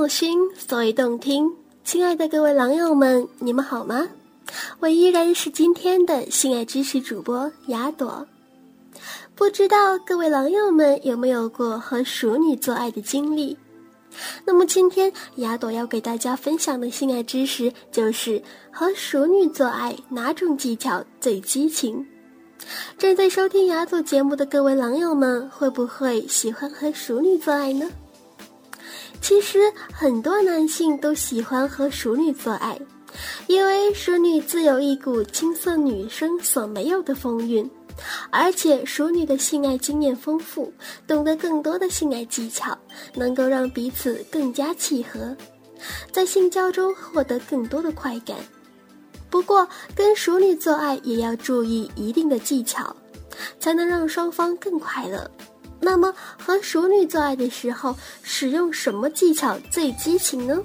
有心，所以动听。亲爱的各位狼友们，你们好吗？我依然是今天的性爱知识主播雅朵。不知道各位狼友们有没有过和熟女做爱的经历？那么今天雅朵要给大家分享的性爱知识就是和熟女做爱哪种技巧最激情？正在收听雅朵节目的各位狼友们，会不会喜欢和熟女做爱呢？其实很多男性都喜欢和熟女做爱，因为熟女自有一股青涩女生所没有的风韵，而且熟女的性爱经验丰富，懂得更多的性爱技巧，能够让彼此更加契合，在性交中获得更多的快感。不过，跟熟女做爱也要注意一定的技巧，才能让双方更快乐。那么，和熟女做爱的时候，使用什么技巧最激情呢？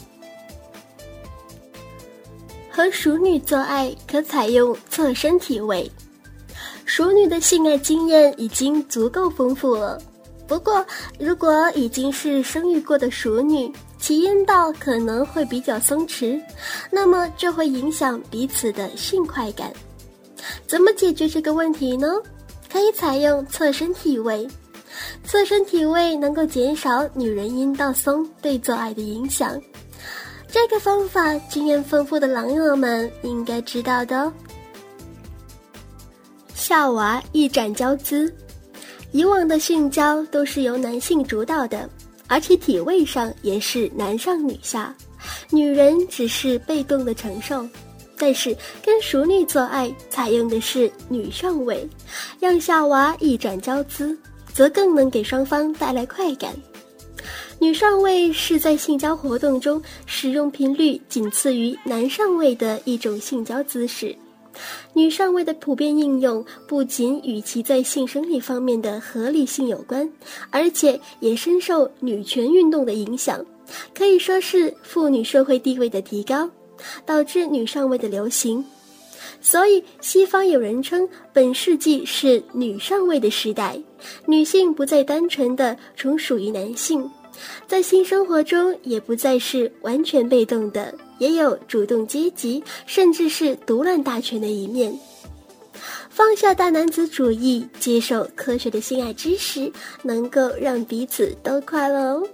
和熟女做爱可采用侧身体位。熟女的性爱经验已经足够丰富了，不过，如果已经是生育过的熟女，其阴道可能会比较松弛，那么这会影响彼此的性快感。怎么解决这个问题呢？可以采用侧身体位。侧身体位能够减少女人阴道松对做爱的影响，这个方法经验丰富的狼友们应该知道的哦。夏娃一展娇姿，以往的性交都是由男性主导的，而且体位上也是男上女下，女人只是被动的承受。但是跟熟女做爱采用的是女上位，让夏娃一展娇姿。则更能给双方带来快感。女上位是在性交活动中使用频率仅次于男上位的一种性交姿势。女上位的普遍应用不仅与其在性生理方面的合理性有关，而且也深受女权运动的影响，可以说是妇女社会地位的提高，导致女上位的流行。所以，西方有人称本世纪是女上位的时代，女性不再单纯的从属于男性，在性生活中也不再是完全被动的，也有主动阶级，甚至是独揽大权的一面。放下大男子主义，接受科学的性爱知识，能够让彼此都快乐哦。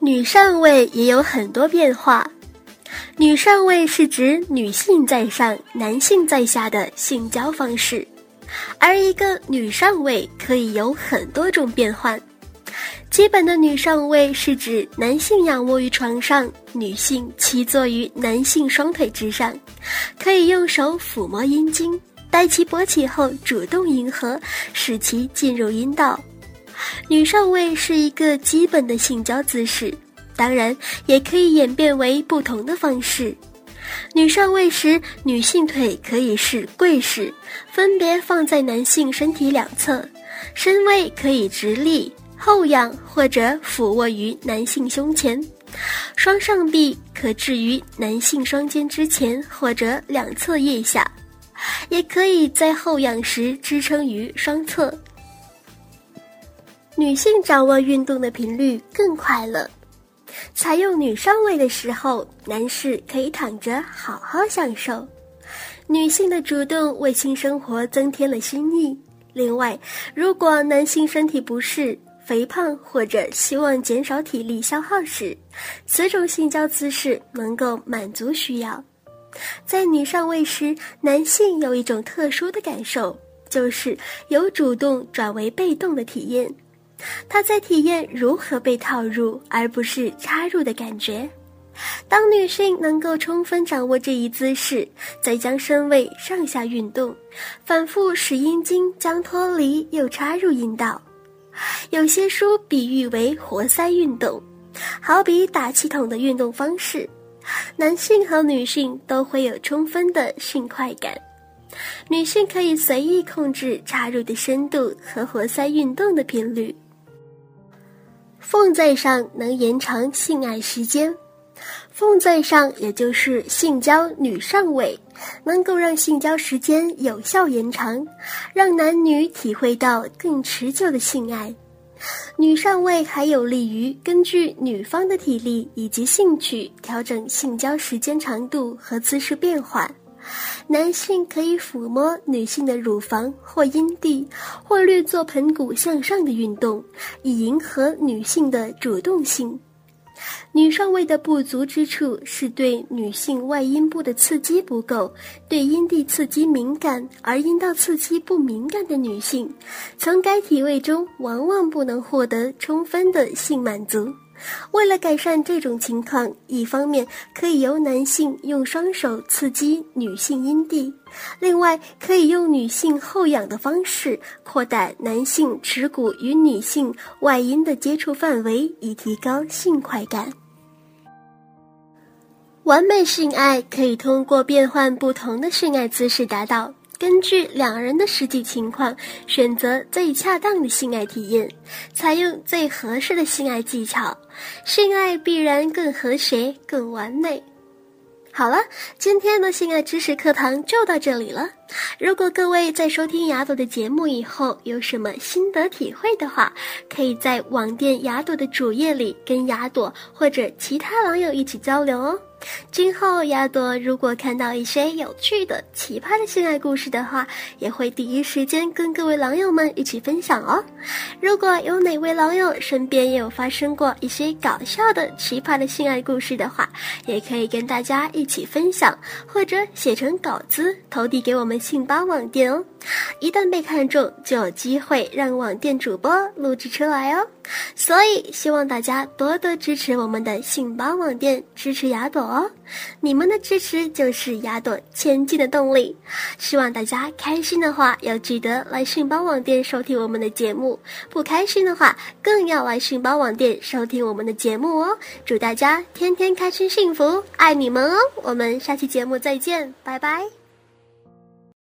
女上位也有很多变化。女上位是指女性在上，男性在下的性交方式，而一个女上位可以有很多种变换。基本的女上位是指男性仰卧于床上，女性骑坐于男性双腿之上，可以用手抚摸阴茎，待其勃起后主动迎合，使其进入阴道。女上位是一个基本的性交姿势。当然，也可以演变为不同的方式。女上位时，女性腿可以是跪式，分别放在男性身体两侧，身位可以直立、后仰或者俯卧于男性胸前，双上臂可置于男性双肩之前或者两侧腋下，也可以在后仰时支撑于双侧。女性掌握运动的频率更快了。采用女上位的时候，男士可以躺着好好享受，女性的主动为性生活增添了新意。另外，如果男性身体不适、肥胖或者希望减少体力消耗时，此种性交姿势能够满足需要。在女上位时，男性有一种特殊的感受，就是由主动转为被动的体验。他在体验如何被套入，而不是插入的感觉。当女性能够充分掌握这一姿势，再将身位上下运动，反复使阴茎将脱离又插入阴道。有些书比喻为活塞运动，好比打气筒的运动方式。男性和女性都会有充分的性快感。女性可以随意控制插入的深度和活塞运动的频率。奉在上能延长性爱时间，奉在上也就是性交女上位，能够让性交时间有效延长，让男女体会到更持久的性爱。女上位还有利于根据女方的体力以及兴趣调整性交时间长度和姿势变换。男性可以抚摸女性的乳房或阴蒂，或略做盆骨向上的运动，以迎合女性的主动性。女上位的不足之处是对女性外阴部的刺激不够，对阴蒂刺激敏感，而阴道刺激不敏感的女性，从该体位中往往不能获得充分的性满足。为了改善这种情况，一方面可以由男性用双手刺激女性阴蒂，另外可以用女性后仰的方式扩大男性耻骨与女性外阴的接触范围，以提高性快感。完美性爱可以通过变换不同的性爱姿势达到。根据两人的实际情况，选择最恰当的性爱体验，采用最合适的性爱技巧，性爱必然更和谐、更完美。好了，今天的性爱知识课堂就到这里了。如果各位在收听雅朵的节目以后有什么心得体会的话，可以在网店雅朵的主页里跟雅朵或者其他网友一起交流哦。今后，亚朵如果看到一些有趣的、奇葩的性爱故事的话，也会第一时间跟各位狼友们一起分享哦。如果有哪位狼友身边也有发生过一些搞笑的、奇葩的性爱故事的话，也可以跟大家一起分享，或者写成稿子投递给我们信吧网店哦。一旦被看中，就有机会让网店主播录制出来哦。所以，希望大家多多支持我们的信吧网店，支持雅朵哦。你们的支持就是雅朵前进的动力。希望大家开心的话，要记得来信邦网店收听我们的节目；不开心的话，更要来信邦网店收听我们的节目哦。祝大家天天开心幸福，爱你们哦！我们下期节目再见，拜拜。